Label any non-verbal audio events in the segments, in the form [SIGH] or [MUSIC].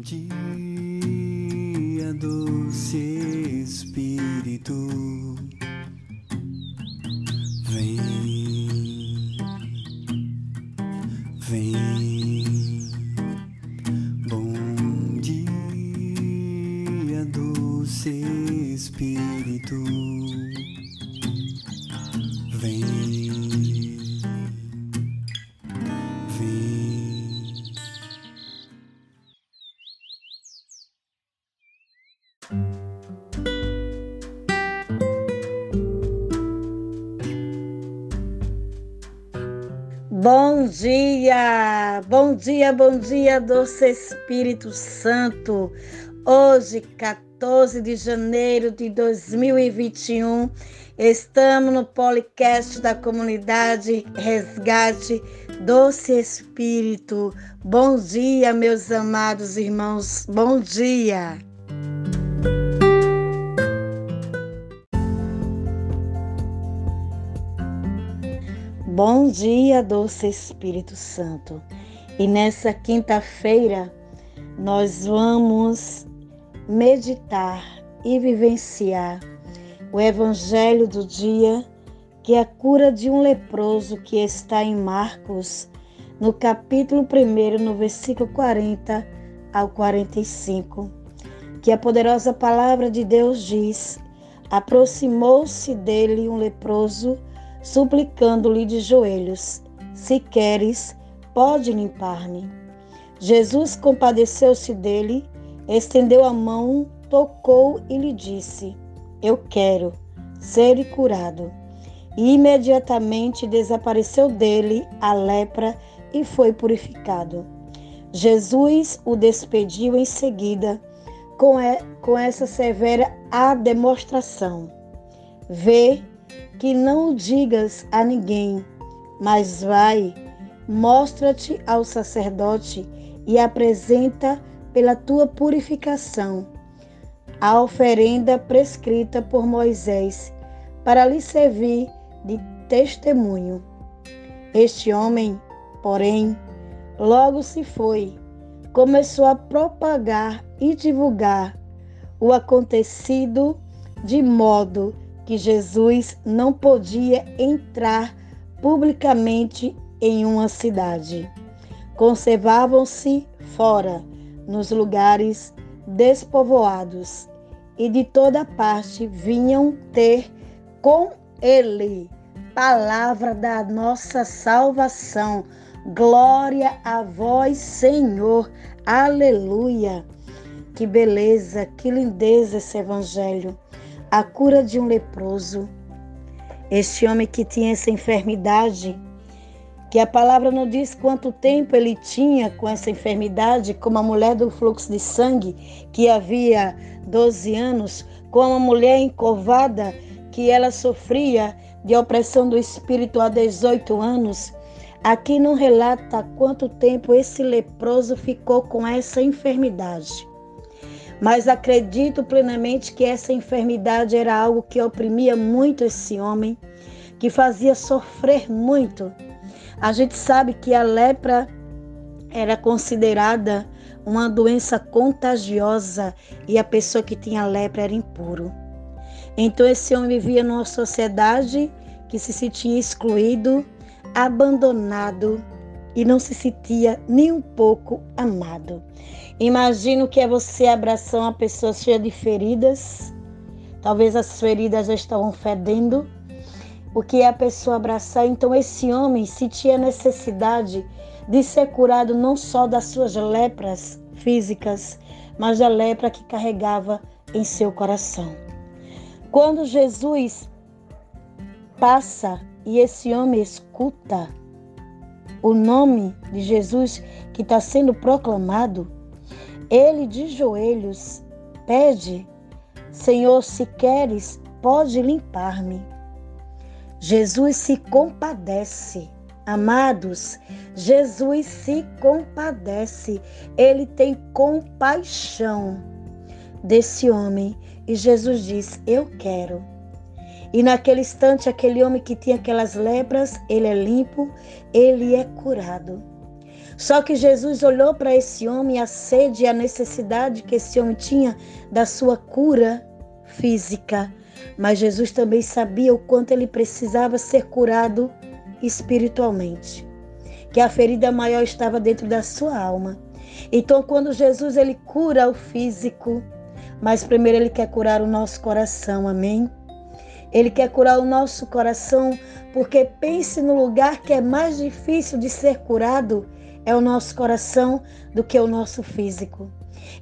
dia, doce Espírito, Bom dia, bom dia, bom dia, doce Espírito Santo. Hoje, 14 de janeiro de 2021, estamos no podcast da comunidade Resgate Doce Espírito. Bom dia, meus amados irmãos, bom dia. Bom dia, doce Espírito Santo. E nessa quinta-feira nós vamos meditar e vivenciar o evangelho do dia, que é a cura de um leproso que está em Marcos, no capítulo 1, no versículo 40 ao 45, que a poderosa palavra de Deus diz: Aproximou-se dele um leproso suplicando-lhe de joelhos: Se queres, pode limpar-me. Jesus compadeceu-se dele, estendeu a mão, tocou e lhe disse: Eu quero ser curado. E imediatamente desapareceu dele a lepra e foi purificado. Jesus o despediu em seguida com, essa severa a demonstração. Vê que não o digas a ninguém, mas vai, mostra-te ao sacerdote e apresenta pela tua purificação a oferenda prescrita por Moisés, para lhe servir de testemunho. Este homem, porém, logo se foi, começou a propagar e divulgar o acontecido de modo que Jesus não podia entrar publicamente em uma cidade. Conservavam-se fora, nos lugares despovoados, e de toda parte vinham ter com ele palavra da nossa salvação. Glória a vós, Senhor. Aleluia. Que beleza, que lindeza esse evangelho a cura de um leproso. Este homem que tinha essa enfermidade, que a palavra não diz quanto tempo ele tinha com essa enfermidade, como a mulher do fluxo de sangue, que havia 12 anos, como a mulher encovada, que ela sofria de opressão do espírito há 18 anos. Aqui não relata quanto tempo esse leproso ficou com essa enfermidade mas acredito plenamente que essa enfermidade era algo que oprimia muito esse homem, que fazia sofrer muito. A gente sabe que a lepra era considerada uma doença contagiosa e a pessoa que tinha lepra era impuro. Então esse homem vivia numa sociedade que se sentia excluído, abandonado e não se sentia nem um pouco amado. Imagino que é você abraçar uma pessoa cheia de feridas. Talvez as feridas já estavam fedendo. O que é a pessoa abraçar? Então, esse homem sentia necessidade de ser curado não só das suas lepras físicas, mas da lepra que carregava em seu coração. Quando Jesus passa e esse homem escuta o nome de Jesus que está sendo proclamado, ele de joelhos pede: Senhor, se queres, pode limpar-me. Jesus se compadece. Amados, Jesus se compadece. Ele tem compaixão desse homem. E Jesus diz: Eu quero. E naquele instante, aquele homem que tinha aquelas lepras, ele é limpo, ele é curado. Só que Jesus olhou para esse homem a sede e a necessidade que esse homem tinha da sua cura física. Mas Jesus também sabia o quanto ele precisava ser curado espiritualmente. Que a ferida maior estava dentro da sua alma. Então, quando Jesus ele cura o físico, mas primeiro ele quer curar o nosso coração, amém? Ele quer curar o nosso coração, porque pense no lugar que é mais difícil de ser curado, é o nosso coração do que o nosso físico.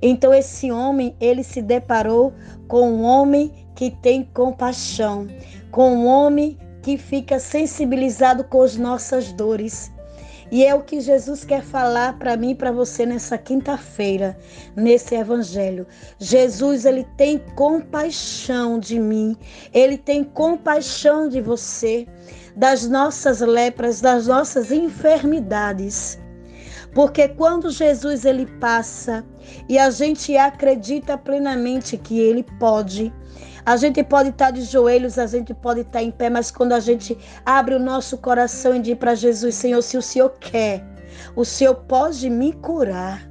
Então esse homem, ele se deparou com um homem que tem compaixão, com um homem que fica sensibilizado com as nossas dores. E é o que Jesus quer falar para mim e para você nessa quinta-feira, nesse evangelho. Jesus, ele tem compaixão de mim, ele tem compaixão de você, das nossas lepras, das nossas enfermidades. Porque quando Jesus ele passa e a gente acredita plenamente que ele pode, a gente pode estar de joelhos, a gente pode estar em pé, mas quando a gente abre o nosso coração e diz para Jesus, Senhor, se o Senhor quer, o Senhor pode me curar.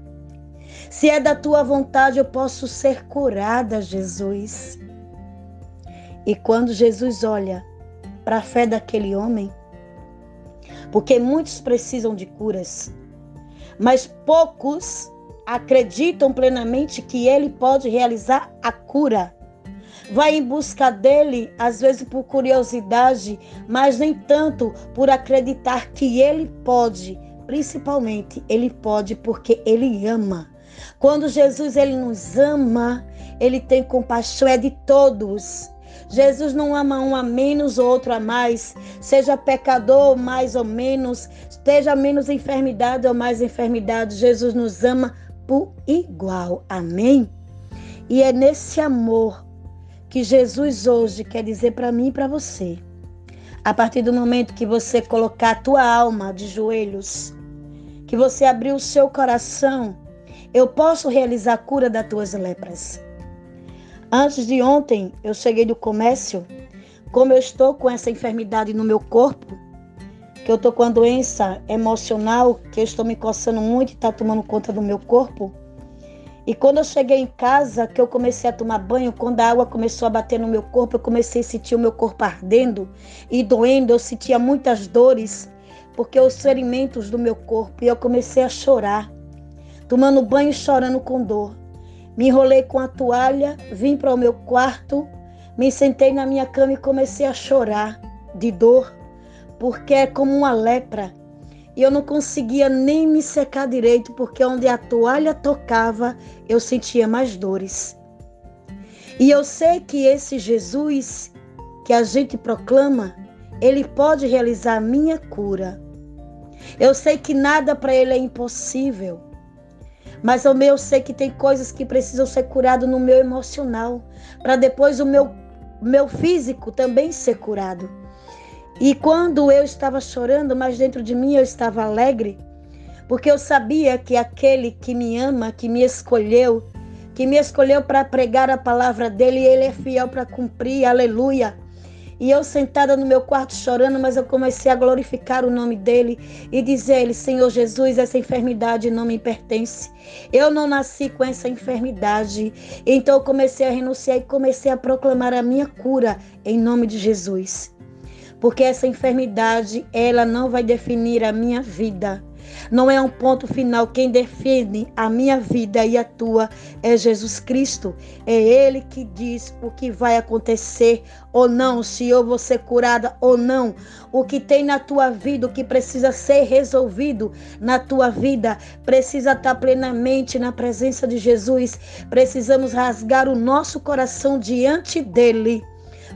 Se é da tua vontade, eu posso ser curada, Jesus. E quando Jesus olha para a fé daquele homem, porque muitos precisam de curas, mas poucos acreditam plenamente que ele pode realizar a cura vai em busca dele, às vezes por curiosidade, mas nem tanto por acreditar que ele pode. Principalmente, ele pode porque ele ama. Quando Jesus ele nos ama, ele tem compaixão é de todos. Jesus não ama um a menos, outro a mais, seja pecador mais ou menos, esteja menos enfermidade ou mais enfermidade. Jesus nos ama por igual. Amém? E é nesse amor que Jesus hoje quer dizer para mim e para você. A partir do momento que você colocar a tua alma de joelhos, que você abrir o seu coração, eu posso realizar a cura das tuas lepras. Antes de ontem, eu cheguei do comércio, como eu estou com essa enfermidade no meu corpo, que eu estou com a doença emocional, que eu estou me coçando muito e está tomando conta do meu corpo, e quando eu cheguei em casa, que eu comecei a tomar banho, quando a água começou a bater no meu corpo, eu comecei a sentir o meu corpo ardendo e doendo, eu sentia muitas dores, porque os ferimentos do meu corpo, e eu comecei a chorar, tomando banho e chorando com dor. Me enrolei com a toalha, vim para o meu quarto, me sentei na minha cama e comecei a chorar de dor, porque é como uma lepra e eu não conseguia nem me secar direito, porque onde a toalha tocava, eu sentia mais dores. E eu sei que esse Jesus que a gente proclama, ele pode realizar a minha cura. Eu sei que nada para ele é impossível. Mas eu, eu sei que tem coisas que precisam ser curadas no meu emocional, para depois o meu, meu físico também ser curado. E quando eu estava chorando, mas dentro de mim eu estava alegre, porque eu sabia que aquele que me ama, que me escolheu, que me escolheu para pregar a palavra dele, ele é fiel para cumprir, aleluia. E eu sentada no meu quarto chorando, mas eu comecei a glorificar o nome dele e dizer a ele: Senhor Jesus, essa enfermidade não me pertence. Eu não nasci com essa enfermidade. Então eu comecei a renunciar e comecei a proclamar a minha cura em nome de Jesus porque essa enfermidade ela não vai definir a minha vida. Não é um ponto final. Quem define a minha vida e a tua é Jesus Cristo. É Ele que diz o que vai acontecer ou não, se eu vou ser curada ou não. O que tem na tua vida, o que precisa ser resolvido na tua vida, precisa estar plenamente na presença de Jesus. Precisamos rasgar o nosso coração diante dele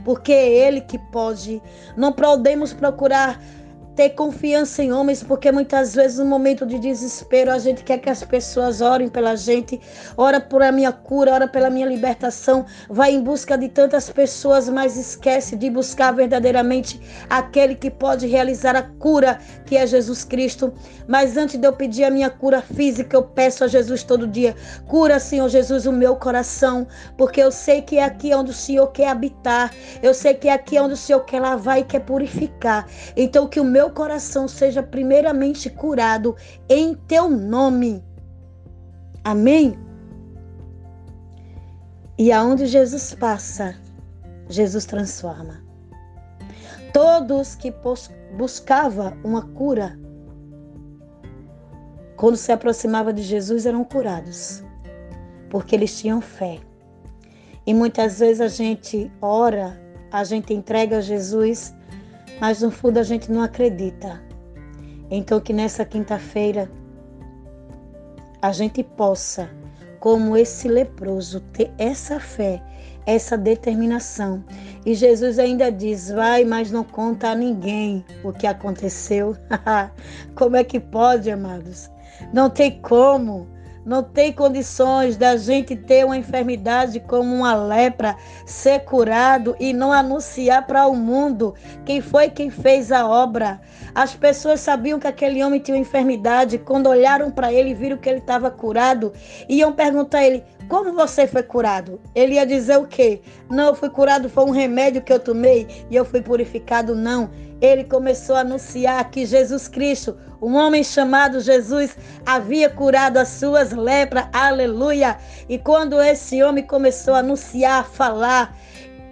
porque é Ele que pode. Não podemos procurar ter confiança em homens, porque muitas vezes no momento de desespero a gente quer que as pessoas orem pela gente, ora por a minha cura, ora pela minha libertação, vai em busca de tantas pessoas, mas esquece de buscar verdadeiramente aquele que pode realizar a cura, que é Jesus Cristo. Mas antes de eu pedir a minha cura física, eu peço a Jesus todo dia: cura, Senhor Jesus, o meu coração, porque eu sei que é aqui onde o Senhor quer habitar, eu sei que é aqui onde o Senhor quer lavar e quer purificar. Então que o meu teu coração seja primeiramente curado em teu nome. Amém? E aonde Jesus passa, Jesus transforma. Todos que buscavam uma cura, quando se aproximava de Jesus, eram curados, porque eles tinham fé. E muitas vezes a gente ora, a gente entrega a Jesus, mas no fundo a gente não acredita. Então que nessa quinta-feira a gente possa, como esse leproso, ter essa fé, essa determinação. E Jesus ainda diz: vai, mas não conta a ninguém o que aconteceu. [LAUGHS] como é que pode, amados? Não tem como. Não tem condições da gente ter uma enfermidade como uma lepra, ser curado e não anunciar para o mundo quem foi quem fez a obra. As pessoas sabiam que aquele homem tinha uma enfermidade, quando olharam para ele e viram que ele estava curado, iam perguntar a ele: como você foi curado? Ele ia dizer o quê? Não, eu fui curado, foi um remédio que eu tomei e eu fui purificado. Não. Ele começou a anunciar que Jesus Cristo, um homem chamado Jesus, havia curado as suas lepras. Aleluia. E quando esse homem começou a anunciar, a falar,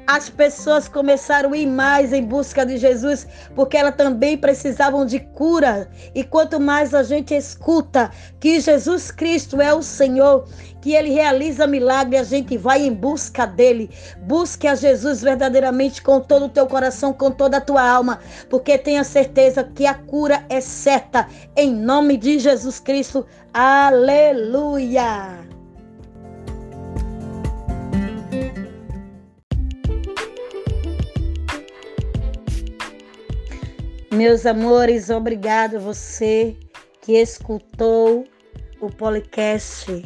as pessoas começaram a ir mais em busca de Jesus, porque elas também precisavam de cura. E quanto mais a gente escuta que Jesus Cristo é o Senhor, que ele realiza milagre, a gente vai em busca dele. Busque a Jesus verdadeiramente com todo o teu coração, com toda a tua alma, porque tenha certeza que a cura é certa. Em nome de Jesus Cristo. Aleluia. Meus amores, obrigado você que escutou o podcast.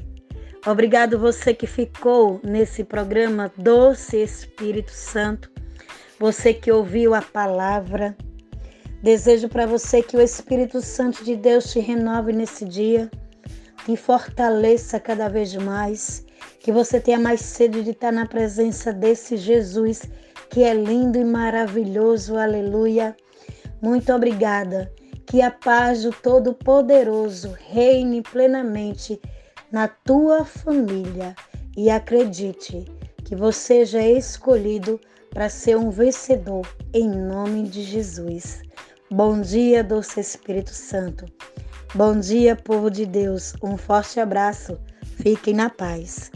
Obrigado você que ficou nesse programa Doce Espírito Santo. Você que ouviu a palavra. Desejo para você que o Espírito Santo de Deus te renove nesse dia, te fortaleça cada vez mais, que você tenha mais sede de estar na presença desse Jesus que é lindo e maravilhoso. Aleluia. Muito obrigada. Que a paz do Todo-Poderoso reine plenamente na tua família e acredite que você já é escolhido para ser um vencedor em nome de Jesus. Bom dia, doce Espírito Santo. Bom dia, povo de Deus. Um forte abraço. Fiquem na paz.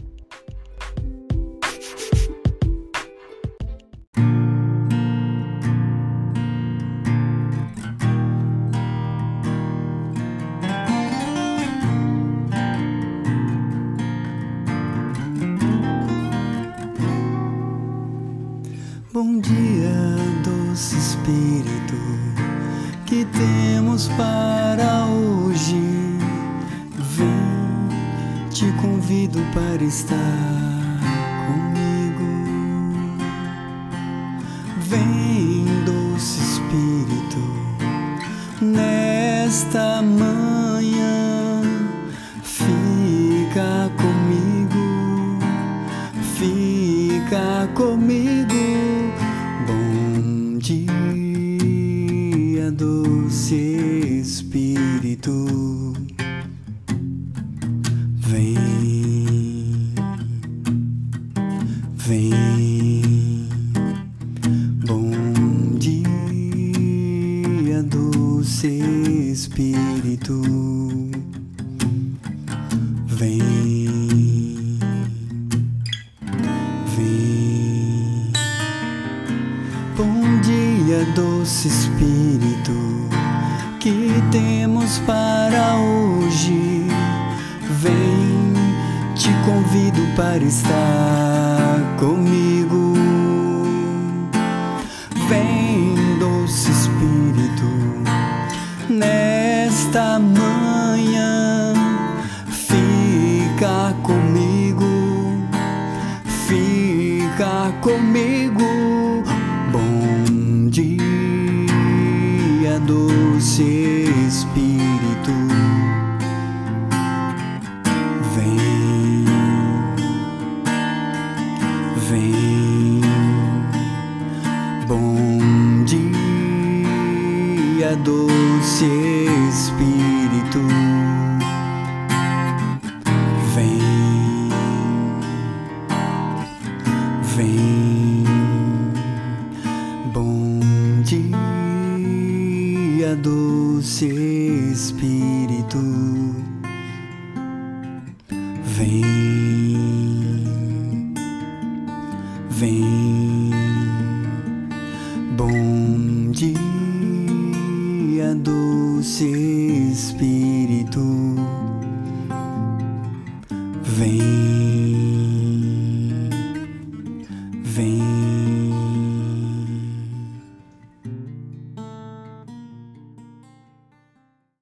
Te convido para estar doce convido para estar comigo. Vem,